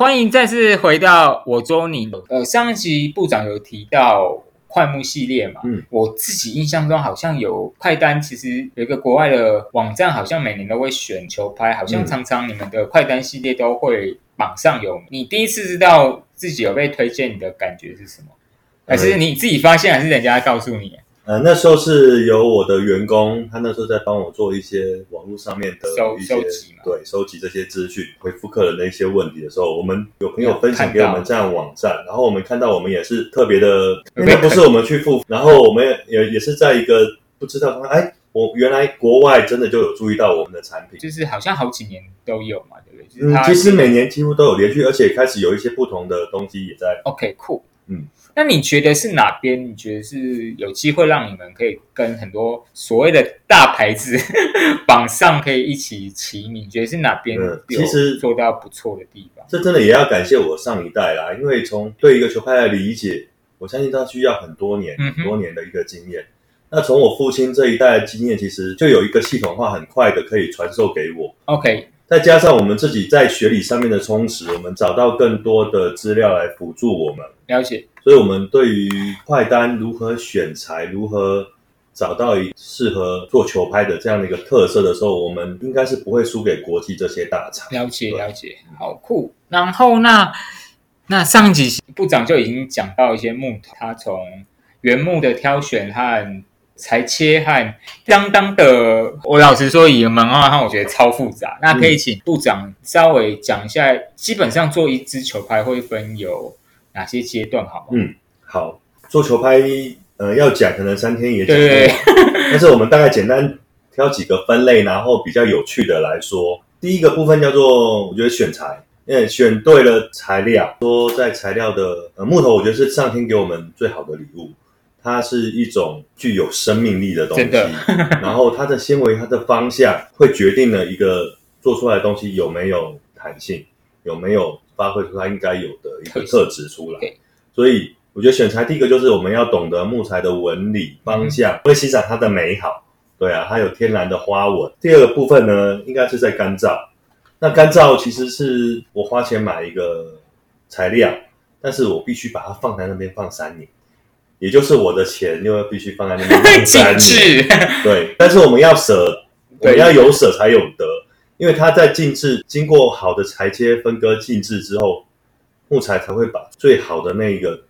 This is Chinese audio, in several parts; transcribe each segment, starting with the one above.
欢迎再次回到我捉你。呃，上一集部长有提到快木系列嘛？嗯，我自己印象中好像有快单，其实有一个国外的网站，好像每年都会选球拍，好像嗯常常你们的快单系列都会榜上有名。你第一次知道自己有被推荐，你的感觉是什么？还是你自己发现，还是人家告诉你？呃，那时候是由我的员工，他那时候在帮我做一些网络上面的收一些集对，收集这些资讯，回复客人的一些问题的时候，我们有朋友分享给我们这样网站，然后我们看到我们也是特别的，因为那不是我们去付，然后我们也也是在一个不知道，哎，我原来国外真的就有注意到我们的产品。就是好像好几年都有嘛，对不对？就是嗯，其实每年几乎都有连续，而且开始有一些不同的东西也在 OK 酷，嗯，那你觉得是哪边？你觉得是有机会让你们可以跟很多所谓的大牌子 榜上可以一起齐名？你觉得是哪边其实做到不错的地方？这真的也要感谢我上一代啦，因为从对一个球拍的理解，我相信它需要很多年、嗯很多年的一个经验。那从我父亲这一代的经验，其实就有一个系统化很快的可以传授给我，OK，再加上我们自己在学理上面的充实，我们找到更多的资料来辅助我们，了解。所以我们对于快单如何选材、如何找到一适合做球拍的这样的一个特色的时候，我们应该是不会输给国际这些大厂。了解对了解，好酷。然后那那上一集部长就已经讲到一些木头，他从原木的挑选和裁切和相当的，我老实说，以门外汉我觉得超复杂。那可以请部长稍微讲一下，基本上做一支球拍会分有哪些阶段，好吗？嗯好，做球拍，呃，要讲可能三天也讲不对完，但是我们大概简单挑几个分类，然后比较有趣的来说。第一个部分叫做，我觉得选材，因为选对了材料，说在材料的呃木头，我觉得是上天给我们最好的礼物。它是一种具有生命力的东西，然后它的纤维、它的方向会决定了一个做出来的东西有没有弹性，有没有发挥出它应该有的一个特质出来。所以我觉得选材第一个就是我们要懂得木材的纹理方向，会欣赏它的美好。对啊，它有天然的花纹。第二个部分呢，应该是在干燥。那干燥其实是我花钱买一个材料，但是我必须把它放在那边放三年，也就是我的钱又要必须放在那边 放三精年。致，对，但是我们要舍，我对们要有舍才有得，因为它在静置经过好的裁切、分割、静置之后，木材才会把最好的那一个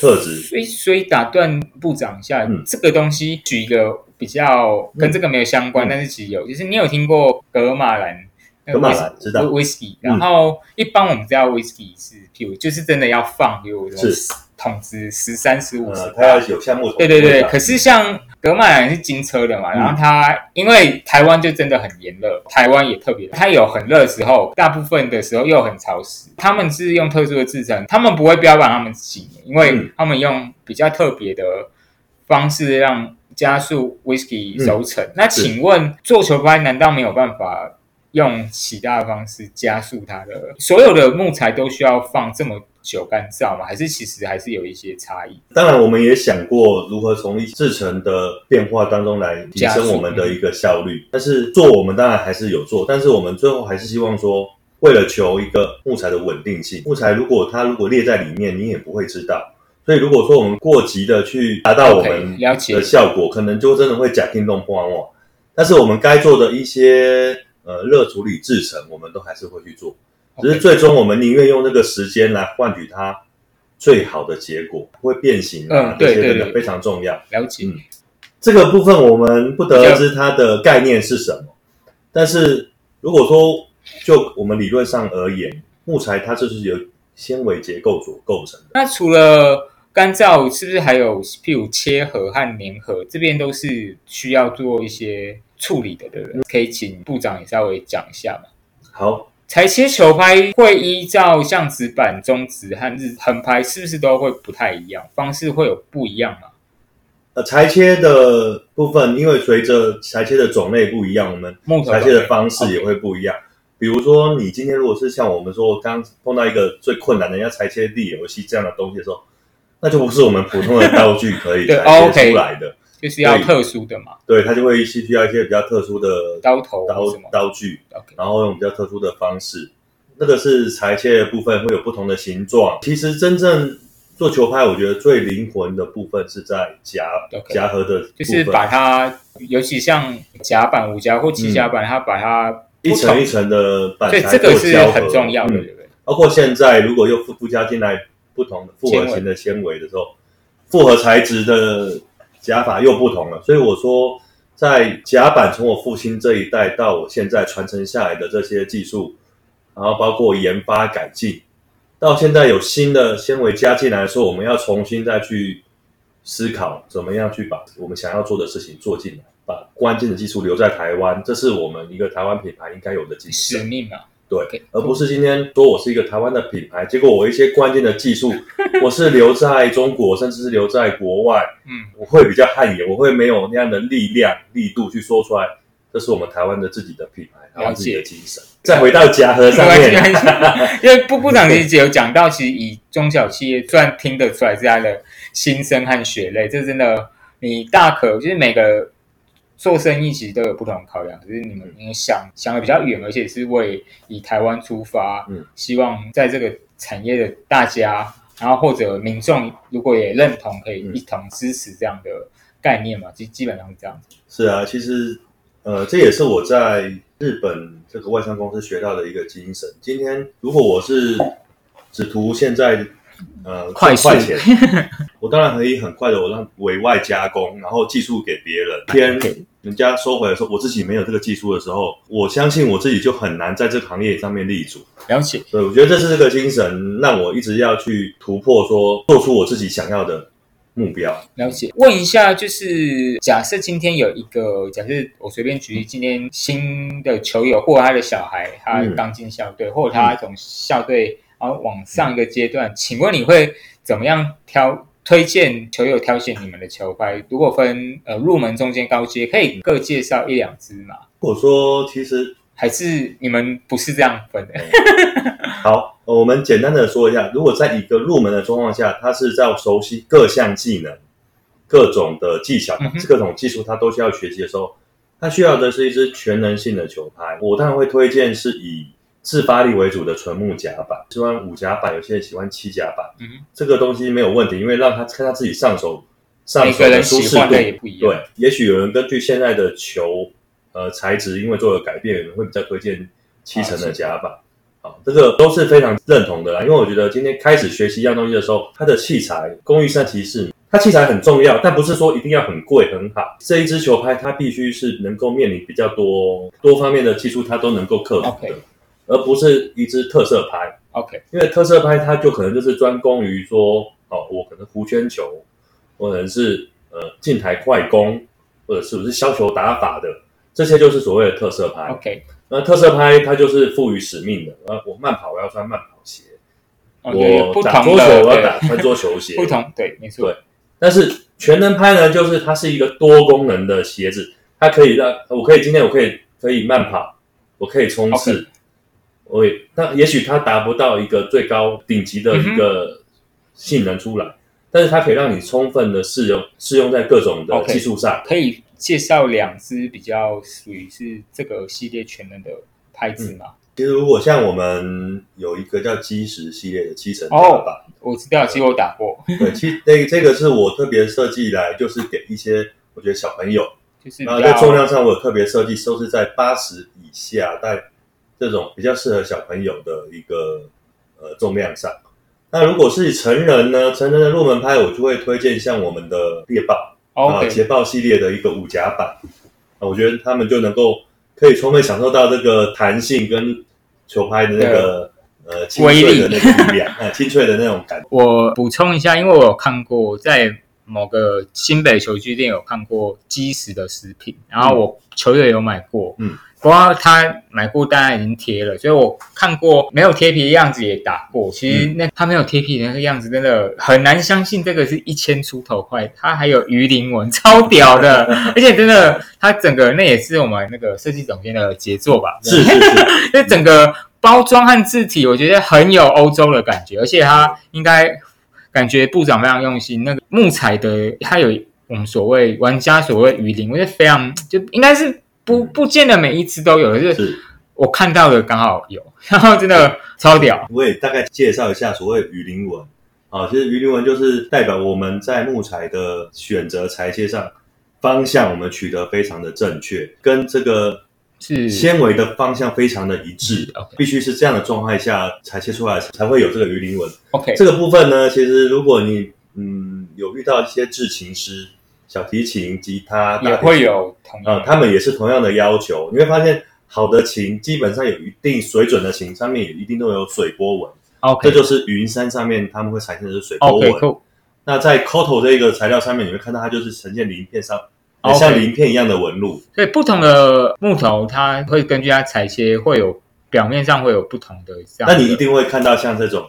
特质。所以，所以打断部长一下，嗯这个东西举一个比较跟这个没有相关，嗯但是其实有，就是你有听过格马兰？格马兰知道 whisky，嗯然后一般我们知道 whisky 是，譬如就是真的要放，比如说是桶子十三、十五、十呃，它要有项目对对对，可是像格马兰是金车的嘛，嗯然后它因为台湾就真的很炎热，台湾也特别，它有很热的时候，大部分的时候又很潮湿。他们是用特殊的制成，他们不会标榜他们几年，因为嗯他们用比较特别的方式让加速 whisky 嗯熟成。那请问做球拍难道没有办法？用其他的方式加速它的，所有的木材都需要放这么久干燥吗？还是其实还是有一些差异？当然，我们也想过如何从制成的变化当中来提升我们的一个效率。但是做我们当然还是有做，但是我们最后还是希望说，为了求一个木材的稳定性，木材如果它如果列在里面，你也不会知道。所以如果说我们过急的去达到我们的效果，可能就真的会假听动破网。但是我们该做的一些呃热处理制成，我们都还是会去做。只是最终我们宁愿用这个时间来换取它最好的结果，不会变形啊，嗯对这些真对对的非常重要。了解。嗯这个部分我们不得而知它的概念是什么，但是如果说就我们理论上而言，木材它就是由纤维结构所构成的。那除了干燥，是不是还有譬如切合和粘合，这边都是需要做一些处理的，对不对？可以请部长也稍微讲一下嘛。好，裁切球拍会依照像直板、中直和日横拍，是不是都会不太一样？方式会有不一样吗？呃，裁切的部分，因为随着裁切的种类不一样，我们裁切的方式也会不一样。比如说，你今天如果是像我们说刚碰到一个最困难的要裁切地游戏这样的东西的时候，那就不是我们普通的道具可以对裁切出来的。就是要特殊的嘛，对，它就会需要一些比较特殊的刀头刀刀具然后用比较特殊的方式。那个是裁切的部分会有不同的形状。其实真正做球拍，我觉得最灵魂的部分是在夹夹合的就是把它，尤其像夹板、五夹或七夹板，它把它嗯一层一层的板材这个是做胶合。很重要的，嗯。对不对？包括现在如果又附附加进来不同的复合型的纤维的时候，复合材质的夹法又不同了。所以我说，在夹板从我父亲这一代到我现在传承下来的这些技术，然后包括研发改进，到现在有新的纤维加进来的时候，我们要重新再去思考怎么样去把我们想要做的事情做进来，把关键的技术留在台湾，这是我们一个台湾品牌应该有的精神。使命嘛，对而不是今天说我是一个台湾的品牌，结果我一些关键的技术 我是留在中国，甚至是留在国外，嗯，我会比较汗颜，我会没有那样的力量力度去说出来，这是我们台湾的自己的品牌，台湾自己的精神。再回到夹合上面，没关系没关系因为部部长其实有讲到，其实以中小企业虽然听得出来是他的心声和血泪，这真的你大可就是每个做生意其实都有不同的考量，可是你们因为想想的比较远，而且是为以台湾出发，嗯，希望在这个产业的大家，然后或者民众如果也认同，可以嗯一同支持这样的概念嘛，基基本上是这样子。是啊，其实呃，这也是我在日本这个外商公司学到的一个精神。今天如果我是只图现在呃快钱，我当然可以很快的我让委外加工，然后技术给别人。天人家收回来说我自己没有这个技术的时候，我相信我自己就很难在这个行业上面立足。了解，对我觉得这是这个精神，让我一直要去突破说，做出我自己想要的目标。了解。问一下，就是假设今天有一个，假设我随便举例，今天新的球友或他的小孩，他嗯刚进校队，或者他从校队然后往上一个阶段，请问你会怎么样挑？推荐球友挑选你们的球拍，如果分呃入门、中间、高阶，可以各介绍一两支吗？我说，其实还是你们不是这样分的？好，我们简单的说一下，如果在一个入门的状况下，他是在熟悉各项技能、各种的技巧嗯、各种技术，他都需要学习的时候，他需要的是一支全能性的球拍。我当然会推荐是以自发力为主的纯木夹板，喜欢五夹板，有些人喜欢七夹板，嗯，这个东西没有问题，因为让他看他自己上手，上手的舒适度。也不一样。对，也许有人根据现在的球呃材质，因为做了改变，有人会比较推荐七层的夹板。好，这个都是非常认同的啦。因为我觉得今天开始学习一样东西的时候，它的器材工欲善其事，它器材很重要，但不是说一定要很贵很好。这一支球拍它必须是能够面临比较多多方面的技术，它都能够克服的而不是一支特色拍。OK，因为特色拍它就可能就是专攻于说，哦，我可能弧圈球，或者是呃近台快攻，或者是不是削球打法的，这些就是所谓的特色拍。OK，那特色拍它就是赋予使命的，呃，我慢跑我要穿慢跑鞋，我打桌球我要打穿桌球鞋，对不同对，没错。对。但是全能拍呢，就是它是一个多功能的鞋子，它可以让我可以今天我可以可以慢跑，我可以冲刺我也那也许它达不到一个最高顶级的一个性能出来，但是它可以让你充分的适用适用在各种的 OK 技术上。可以介绍两支比较属于是这个系列全能的拍子吗？其实如果像我们有一个叫基石系列的七层板，我知道，其实我打过，对，其实这这个是我特别设计来，就是给一些我觉得小朋友。就是比然后在重量上，我有特别设计，都是在八十以下，在这种比较适合小朋友的一个呃重量上。那如果是成人呢，成人的入门拍，我就会推荐像我们的猎豹啊、捷豹系列的一个五夹板啊，我觉得他们就能够可以充分享受到这个弹性跟球拍的那个呃清威力脆的那个力量，呃 清脆的那种感觉。我补充一下，因为我有看过在某个新北球具店有看过基石的食品，然后我球友有买过，嗯，不过他买过单然已经贴了，所以我看过没有贴皮的样子也打过。其实嗯那他没有贴皮的那个样子，真的很难相信这个是一千出头块，它还有鱼鳞纹，超屌的，而且真的，它整个那也是我们那个设计总监的杰作吧？是是是，这 整个包装和字体，我觉得很有欧洲的感觉，而且它应该感觉部长非常用心。那个木材的，它有我们所谓玩家所谓鱼鳞，我觉得非常就应该是不不见得每一只都有，就是。是我看到的刚好有，然后真的超屌。我也大概介绍一下所谓鱼鳞纹啊，其实鱼鳞纹就是代表我们在木材的选择裁切上方向，我们取得非常的正确，跟这个是。纤维的方向非常的一致。必须是这样的状态下裁切出来才会有这个鱼鳞纹。OK，这个部分呢，其实如果你嗯有遇到一些制琴师、小提琴、吉他也会有同啊、样他们也是同样的要求。你会发现，好的琴基本上有一定水准的琴，上面也一定都有水波纹，这 OK 这就是云山上面他们会产生的是水波纹。cool 那在 Koto 这个材料上面，你会看到它就是呈现鳞片上像鳞片一样的纹路。所以不同的木头，它会根据它裁切会有表面上会有不同的这样的。那你一定会看到像这种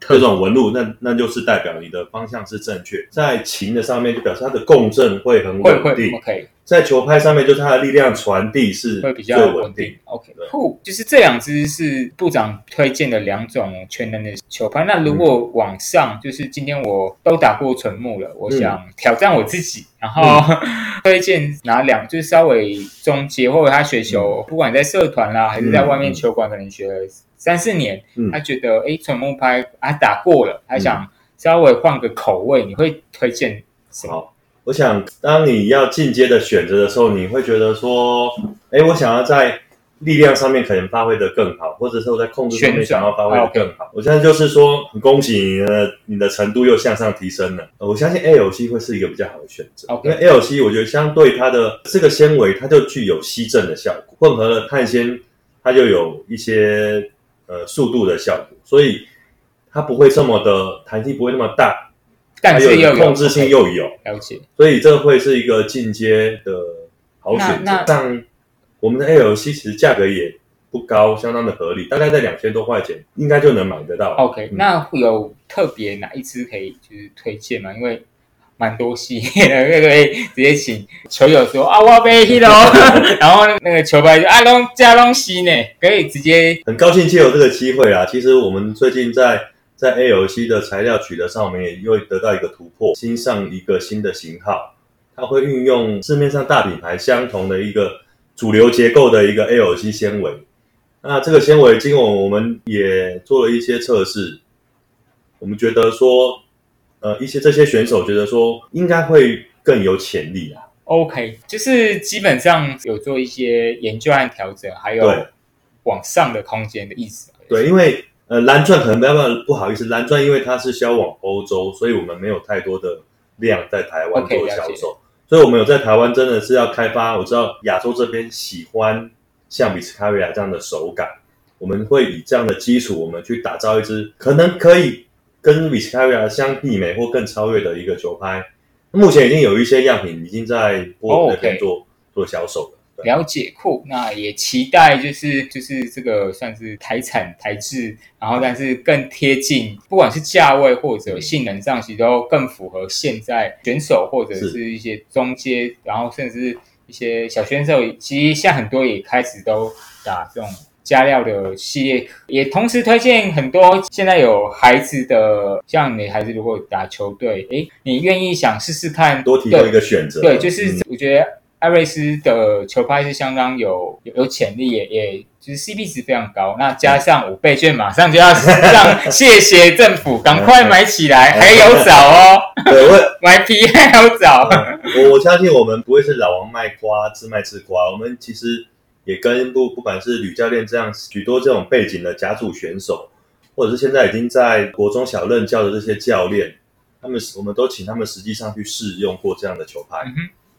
特这种纹路，那那就是代表你的方向是正确。在琴的上面就表示它的共振会很会会稳定，OK。在球拍上面就是它的力量传递是会比较稳稳定定。。OK 对。酷，就是这两只是部长推荐的两种全能的球拍。那如果往上，就是今天我都打过纯木了，我想挑战我自己，然后 推荐哪两，就是稍微中阶，或者他学球，不管在社团啦，还是在外面球馆，可能学了三四年，嗯他觉得哎纯木拍啊打过了，他想稍微换个口味，你会推荐什么？好，我想当你要进阶的选择的时候，你会觉得说，哎，我想要在力量上面可能发挥的更好，或者说在控制上面想要发挥的更好。我现在就是说，很恭喜你的你的程度又向上提升了。呃我相信 ALC 会是一个比较好的选择因为 ALC 我觉得相对它的这个纤维，它就具有吸震的效果，混合了碳纤，它就有一些呃速度的效果，所以它不会这么的弹性不会那么大，但是又有有控制性又有。了解。所以这会是一个进阶的好选择。像我们的 ALC 其实价格也不高，相当的合理，大概在两千多块钱，应该就能买得到。OK，、嗯那会有特别哪一支可以就是推荐吗？因为蛮多系列的，那个可以直接请球友说啊，我要被 hit 哦，然后那个球拍就啊龙加龙西呢，可以直接很高兴借有这个机会啦。其实我们最近在在 AOC 的材料取得上，我们也又得到一个突破，新上一个新的型号，它会运用市面上大品牌相同的一个主流结构的一个 AOC 纤维。那这个纤维，经过我们也做了一些测试，我们觉得说，呃，一些这些选手觉得说，应该会更有潜力啊。OK，就是基本上有做一些研究和调整，还有对往上的空间的意思。对，因为呃蓝钻可能没办法，不好意思，蓝钻因为它是销往欧洲，所以我们没有太多的量在台湾做销售所以我们有在台湾真的是要开发。我知道亚洲这边喜欢像比斯卡瑞亚这样的手感，我们会以这样的基础，我们去打造一支可能可以跟比斯卡维亚相媲美或更超越的一个球拍。目前已经有一些样品已经在波尔那边 OK 做、做销售了。了解酷，那也期待就是就是这个算是台产台制，然后但是更贴近，不管是价位或者性能上，其实都更符合现在选手或者是一些中阶，然后甚至是一些小选手，其实现在很多也开始都打这种。加料的系列，也同时推荐很多现在有孩子的，像你孩子如果打球队，诶，你愿意想试试看，多提供一个选择。对，就是嗯我觉得艾瑞斯的球拍是相当有有有潜力，也也就是 CP 值非常高。那加上五倍券，马上就要 让谢谢政府赶快买起来，还有找哦，对，我 买皮还有找。我我相信我们不会是老王卖瓜，自卖自夸。我们其实也跟不不管是吕教练这样许多这种背景的甲组选手，或者是现在已经在国中小任教的这些教练，他们我们都请他们实际上去试用过这样的球拍，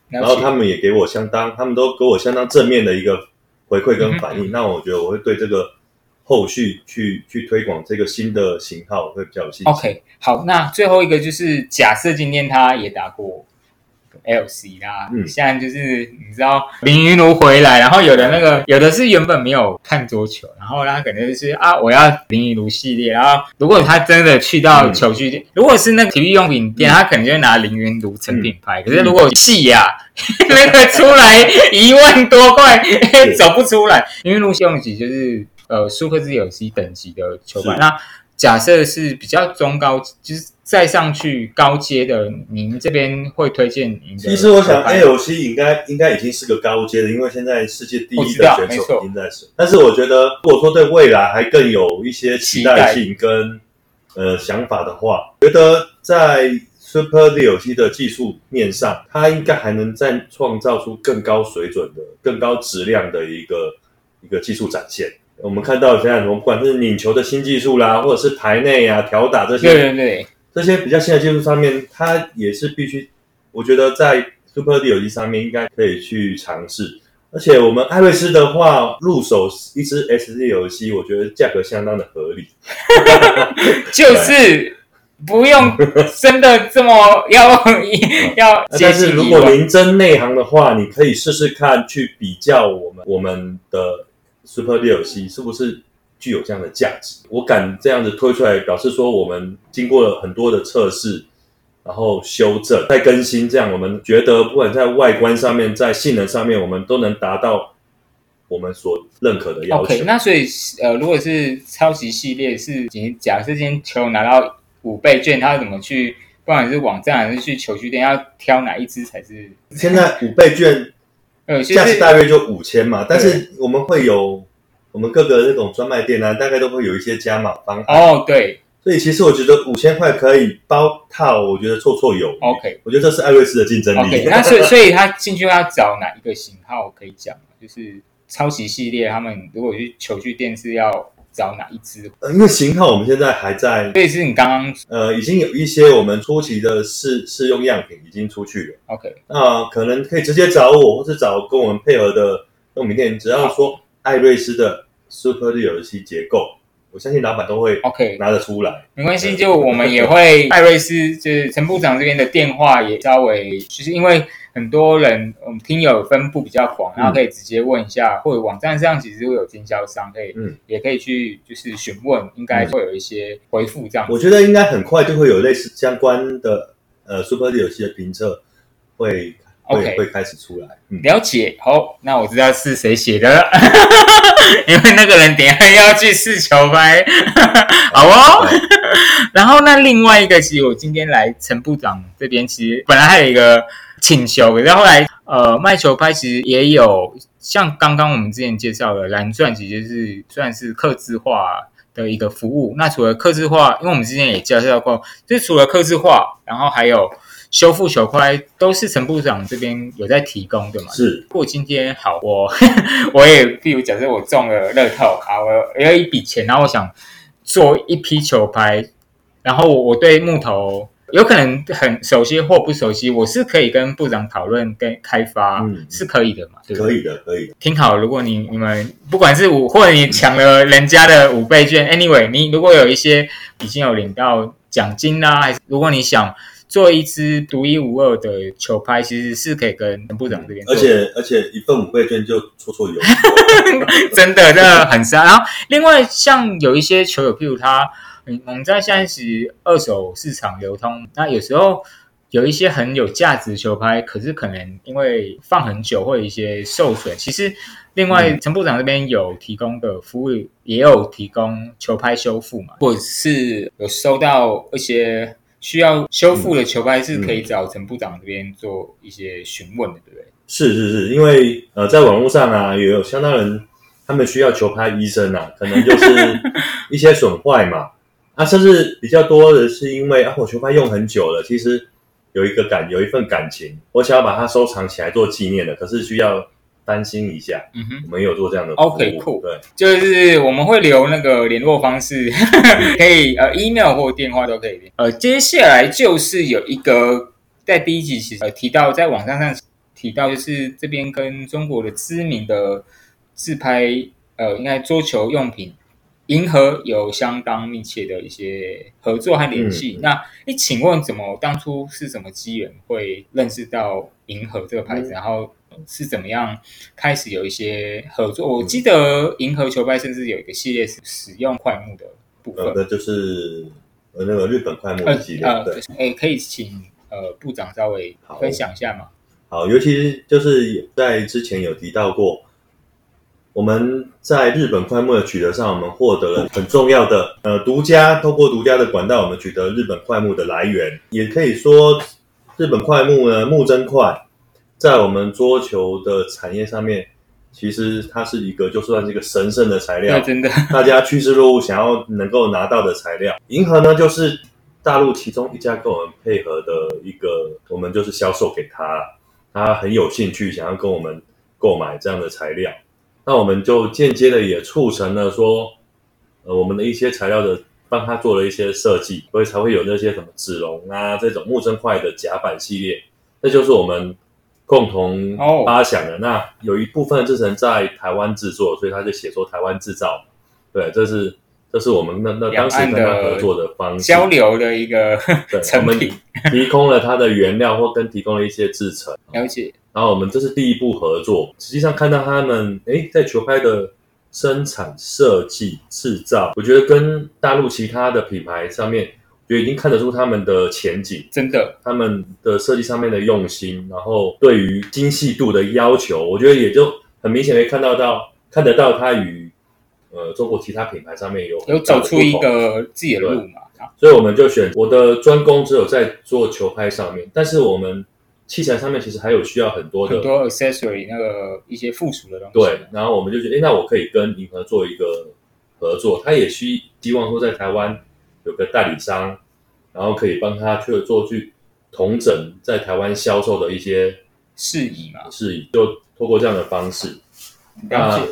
然后他们也给我相当，他们都给我相当正面的一个回馈跟反应。那我觉得我会对这个后续去去推广这个新的型号，我会比较有信心。OK，好，那最后一个就是假设今天他也打过 LC 啦，嗯。现在就是你知道林云儒回来，然后有的那个有的是原本没有看桌球，然后他可能就是啊我要林云儒系列，然后如果他真的去到球具店，如果是那个体育用品店，他可能就会拿林云儒成品牌，可是如果细呀、那个出来一万多块走不出来，林云儒用级就是呃 Super Z 有 C 等级的球板，那假设是比较中高，就是再上去高阶的，您这边会推荐您的？其实我想球拍，ALC 应该应该已经是个高阶的，因为现在世界第一的选手已经在使。但是我觉得，如果说对未来还更有一些期待性跟呃想法的话，觉得在 Super D O C 的技术面上，它应该还能再创造出更高水准的、更高质量的一个一个技术展现。我们看到现在我们，不管是拧球的新技术啦，或者是台内啊、调打这些对对对，这些比较新的技术上面，它也是必须，我觉得在 Super D 游戏上面应该可以去尝试。而且我们艾瑞斯的话，入手一支 SD 游戏，我觉得价格相当的合理。就是不用真的这么要 要但是如果您真内行的话，你可以试试看去比较我们我们的 Super D 游戏是不是具有这样的价值。我敢这样子推出来，表示说我们经过了很多的测试，然后修正、再更新，这样我们觉得不管在外观上面、在性能上面，我们都能达到我们所认可的要求。OK，那所以呃，如果是超级系列是，假设今天球拿到五倍券，他怎么去？不管是网站还是去球具店，要挑哪一支才是？现在五倍券 呃，就价值是大约就五千嘛，但是我们会有我们各个那种专卖店啊，大概都会有一些加码方案。哦，对所以其实我觉得五千块可以包套，我觉得绰绰有余。，OK 我觉得这是艾瑞斯的竞争力。OK，那所以 所以他进去要找哪一个型号可以讲？就是抄袭系列，他们如果去球具店是要找哪一支？呃因为型号我们现在还在所以是你刚刚呃，已经有一些我们初期的试试用样品已经出去了。OK 那可能可以直接找我，或是找跟我们配合的用品店，只要说艾瑞斯的 Super 的游戏结构，我相信老板都会 OK，拿得出来。没关系，就我们也会 艾瑞斯，就是陈部长这边的电话也稍微，就是因为很多人，我们听友分布比较广，然后可以直接问一下，或者网站上其实会有经销商，可以，嗯也可以去就是询问，应该会有一些回复这样。我觉得应该很快就会有类似相关的呃 Super 的游戏的评测会会 OK 会开始出来。嗯，了解，好，那我知道是谁写的了，因为那个人等一下要去试球拍，好哦。然后那另外一个，其实我今天来陈部长这边，其实本来还有一个请求，可是后来呃卖球拍其实也有像刚刚我们之前介绍的蓝钻，其实是算是刻字化的一个服务。那除了刻字化，因为我们之前也介绍过，就是除了刻字化，然后还有修复球拍，都是陈部长这边有在提供的嘛。是如果今天好，我 我也，譬如假设我中了乐透啊，我有一笔钱，然后我想做一批球拍，然后我我对木头有可能很熟悉或不熟悉，我是可以跟部长讨论跟开发，嗯是可以的嘛？对？可以的，可以的。挺好，如果你你们不管是五或者你抢了人家的五倍券，anyway，你如果有一些已经有领到奖金啦、还是如果你想做一支独一无二的球拍，其实是可以跟陈部长这边而且而且一份五倍券就绰绰有余。真的，真的很杀。然后另外像有一些球友，譬如他，嗯，我们在现在是二手市场流通，那有时候有一些很有价值的球拍，可是可能因为放很久或有一些受损，其实另外陈部长这边有提供的服务，也有提供球拍修复嘛，或者是有收到一些。需要修复的球拍是可以找陈部长这边做一些询问的，对不对？是是是，因为呃，在网络上啊，也有相当人他们需要球拍医生啊，可能就是 一些损坏嘛，啊，甚至比较多的是因为啊，我球拍用很久了，其实有一个感有一份感情，我想要把它收藏起来做纪念的，可是需要担心一下，嗯哼。我们有做这样的服务 OK，cool 对，就是我们会留那个联络方式，可以呃 email 或电话都可以。呃，接下来就是有一个在第一集其实呃提到，在网站上提到，就是这边跟中国的知名的自拍呃，应该桌球用品银河有相当密切的一些合作和联系。嗯那你请问，怎么当初是什么机缘会认识到银河这个牌子，嗯然后是怎么样开始有一些合作？我记得银河球拍甚至有一个系列是使用快木的部分呃，。那就是呃那个日本快木系列，呃，对。诶，可以请呃部长稍微分享一下吗？好，尤其是就是在之前有提到过，我们在日本快木的取得上，我们获得了很重要的呃独家，透过独家的管道，我们取得日本快木的来源，也可以说日本快木呢木真快在我们桌球的产业上面，其实它是一个就算是一个神圣的材料，真的，大家趋之若鹜，想要能够拿到的材料。银河呢，就是大陆其中一家跟我们配合的一个，我们就是销售给他，他很有兴趣想要跟我们购买这样的材料，那我们就间接的也促成了说，呃，我们的一些材料的帮他做了一些设计，所以才会有那些什么纸龙啊这种木真块的甲板系列，那就是我们。共同发想的那有一部分制成在台湾制作，所以他就写说台湾制造。对，这是这是我们那那当时跟他合作的方式，交流的一个 成品，提供了它的原料或跟提供了一些制成。了解。然后我们这是第一步合作，实际上看到他们哎在球拍的生产、设计、制造，我觉得跟大陆其他的品牌上面。我觉得已经看得出他们的前景，真的，他们的设计上面的用心，然后对于精细度的要求，我觉得也就很明显可以看到到看得到它与呃中国其他品牌上面有有走出一个自己的路嘛。所以我们就选我的专攻只有在做球拍上面，但是我们器材上面其实还有需要很多的很多 accessory 那个一些附属的东西。对，然后我们就觉得，哎，那我可以跟银河做一个合作，他也希希望说在台湾。有个代理商，然后可以帮他去做去同整在台湾销售的一些事宜嘛？事宜就透过这样的方式。了解。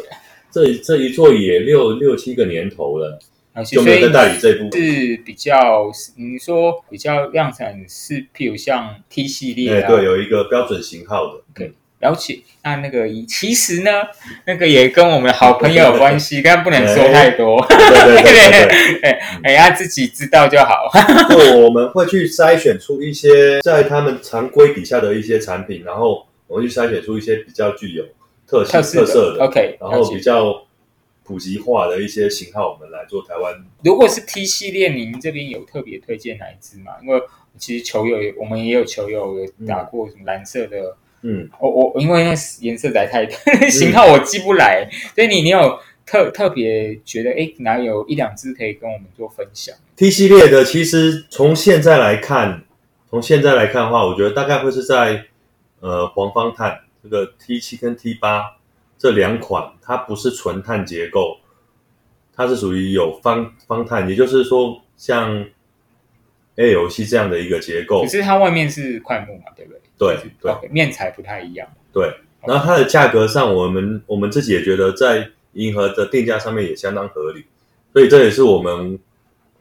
这这一做也六六七个年头了，就没有代理这一部是比较，你说比较量产是譬如像 T 系列啊，对，有一个标准型号的。对。了解，那那个其实呢，那个也跟我们好朋友有关系，但不能说太多。对对对，哎 哎，他自己知道就好。我们会去筛选出一些在他们常规底下的一些产品，然后我们去筛选出一些比较具有特特色的，OK，然后比较普及化的一些型号，我们来做台湾。如果是 T 系列，您这边有特别推荐哪一支吗？因为其实球友，我们也有球友有打过什么蓝色的。嗯，我我因为那颜色在太多 型号我记不来，所以你你有特特别觉得哎哪有一两只可以跟我们做分享？T 系列的其实从现在来看，从现在来看的话，我觉得大概会是在呃黄方碳这个 T 七跟 T 八这两款，它不是纯碳结构，它是属于有方方碳，也就是说像 A L C 这样的一个结构，可是它外面是块木嘛，对不对？对对，面材不太一样。对，然后它的价格上，我们我们自己也觉得在银河的定价上面也相当合理，所以这也是我们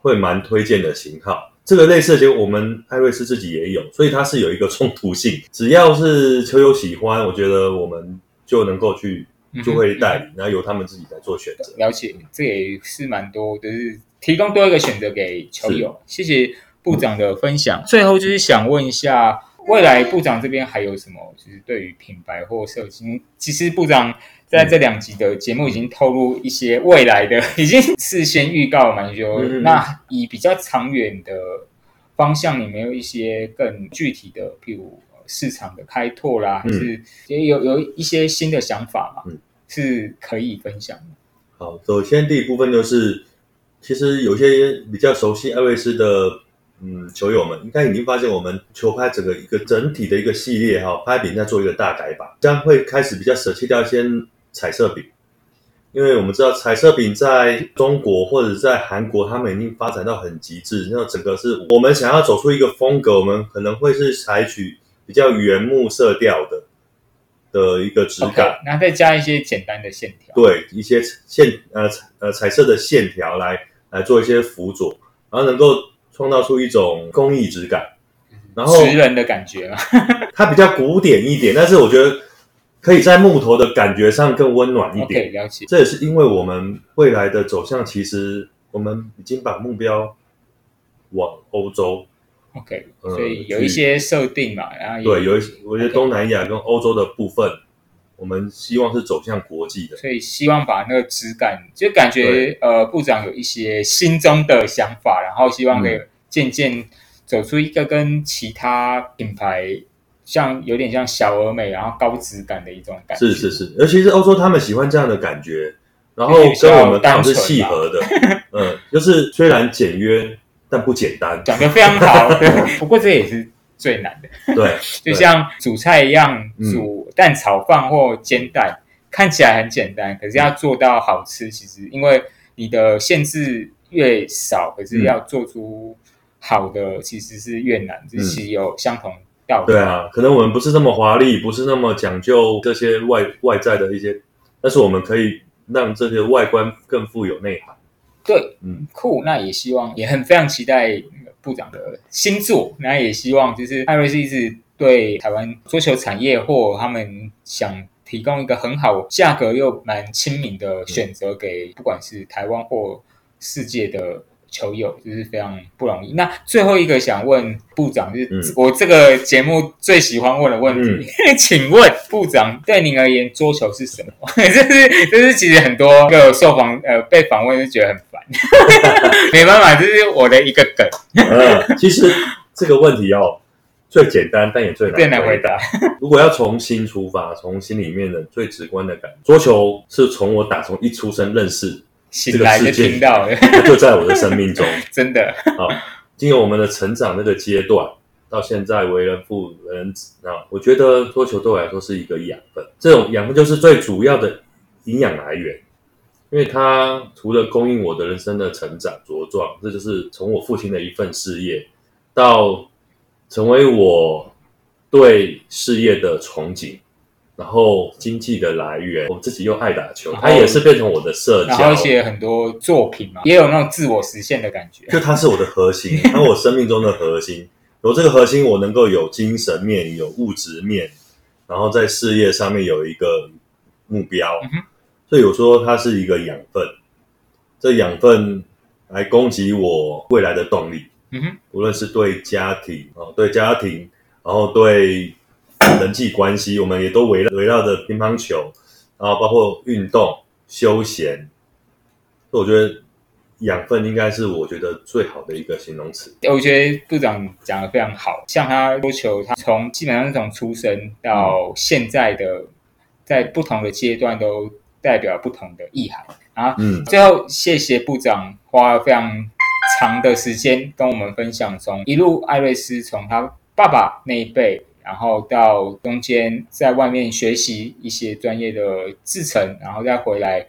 会蛮推荐的型号。这个类似的结果，我们艾瑞斯自己也有，所以它是有一个冲突性。只要是球友喜欢，我觉得我们就能够去就会代理，然后由他们自己来做选择。了解，这也是蛮多，就是提供多一个选择给球友。谢谢部长的分享。最后就是想问一下。未来部长这边还有什么？就是对于品牌或设计，其实部长在这两集的节目已经透露一些未来的，已经事先预告蛮久。那以比较长远的方向，你没有一些更具体的，譬如市场的开拓啦，还是也有有一些新的想法嘛？是可以分享的。好，首先第一部分就是，其实有些比较熟悉艾瑞斯的。嗯，球友们应该已经发现，我们球拍整个一个整体的一个系列哈，拍柄在做一个大改版，将会开始比较舍弃掉一些彩色柄，因为我们知道彩色饼在中国或者在韩国，他们已经发展到很极致，那整个是我们想要走出一个风格，我们可能会是采取比较原木色调的的一个质感，然后再加一些简单的线条，对一些线呃呃彩色的线条来来做一些辅佐，然后能够。创造出一种工艺质感，然后石人的感觉嘛，它比较古典一点，但是我觉得可以在木头的感觉上更温暖一点。了解，这也是因为我们未来的走向，其实我们已经把目标往欧洲。OK，所以有一些设定嘛，然后对，有一些我觉得东南亚跟欧洲的部分。我们希望是走向国际的，所以希望把那个质感，就感觉呃，部长有一些心中的想法，然后希望可以渐渐走出一个跟其他品牌像有点像小而美，然后高质感的一种感觉。是是是，尤其是欧洲，他们喜欢这样的感觉，然后跟我们刚好是契合的。嗯，就是虽然简约，但不简单。讲的非常好，对不过这也是最难的，对，就像煮菜一样，嗯煮蛋炒饭或煎蛋，看起来很简单，可是要做到好吃，其实因为你的限制越少，可是要做出好的其实是越难，这其实有相同道理。对啊，可能我们不是那么华丽，不是那么讲究这些外外在的一些，但是我们可以让这些外观更富有内涵。对，嗯，酷。那也希望，也很非常期待部长的新作。那也希望就是艾瑞斯一直对台湾桌球产业或他们想提供一个很好、价格又蛮亲民的选择给不管是台湾或世界的球友，就是非常不容易。那最后一个想问部长，就是嗯我这个节目最喜欢问的问题，请问部长对您而言，桌球是什么？这是这是其实很多个受访呃被访问就觉得很烦，没办法，这是我的一个梗，嗯，其实这个问题哦，最简单但也最难最难回答。如果要从心出发，从心里面的最直观的感觉，桌球是从我打从一出生认识，醒来就听到了，它就在我的生命中。真的，好，经由我们的成长那个阶段，到现在为人父为人子啊，我觉得桌球对我来说是一个养分，这种养分就是最主要的营养来源，因为它除了供应我的人生的成长茁壮，这就是从我父亲的一份事业，到成为我对事业的憧憬。然后经济的来源，我自己又爱打球，它也是变成我的社然后很多作品嘛，也有那种自我实现的感觉。就它是我的核心，它是我生命中的核心。有这个核心，我能够有精神面，有物质面，然后在事业上面有一个目标。嗯所以我说它是一个养分，这养分来供给我未来的动力，嗯哼，无论是对家庭啊，对家庭，然后对人际关系，我们也都围绕围绕着乒乓球，然后包括运动、休闲。所以我觉得养分应该是我觉得最好的一个形容词。我觉得部长讲的非常好，像他桌球，他从基本上是从出生到现在的，在不同的阶段都代表不同的意涵。然后嗯，最后，谢谢部长花了非常长的时间跟我们分享，从一路艾瑞斯从他爸爸那一辈，然后到中间在外面学习一些专业的制程，然后再回来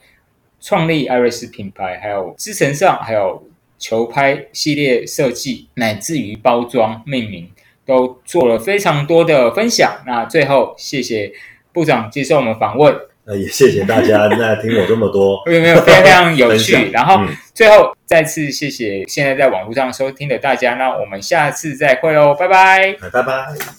创立艾瑞斯品牌，还有制程上，还有球拍系列设计，乃至于包装命名，都做了非常多的分享。那最后，谢谢部长接受我们访问。那也谢谢大家那听我这么多 没有没有，非常非常有趣。然后嗯最后再次谢谢现在在网络上收听的大家，那我们下次再会喽，拜拜。拜拜。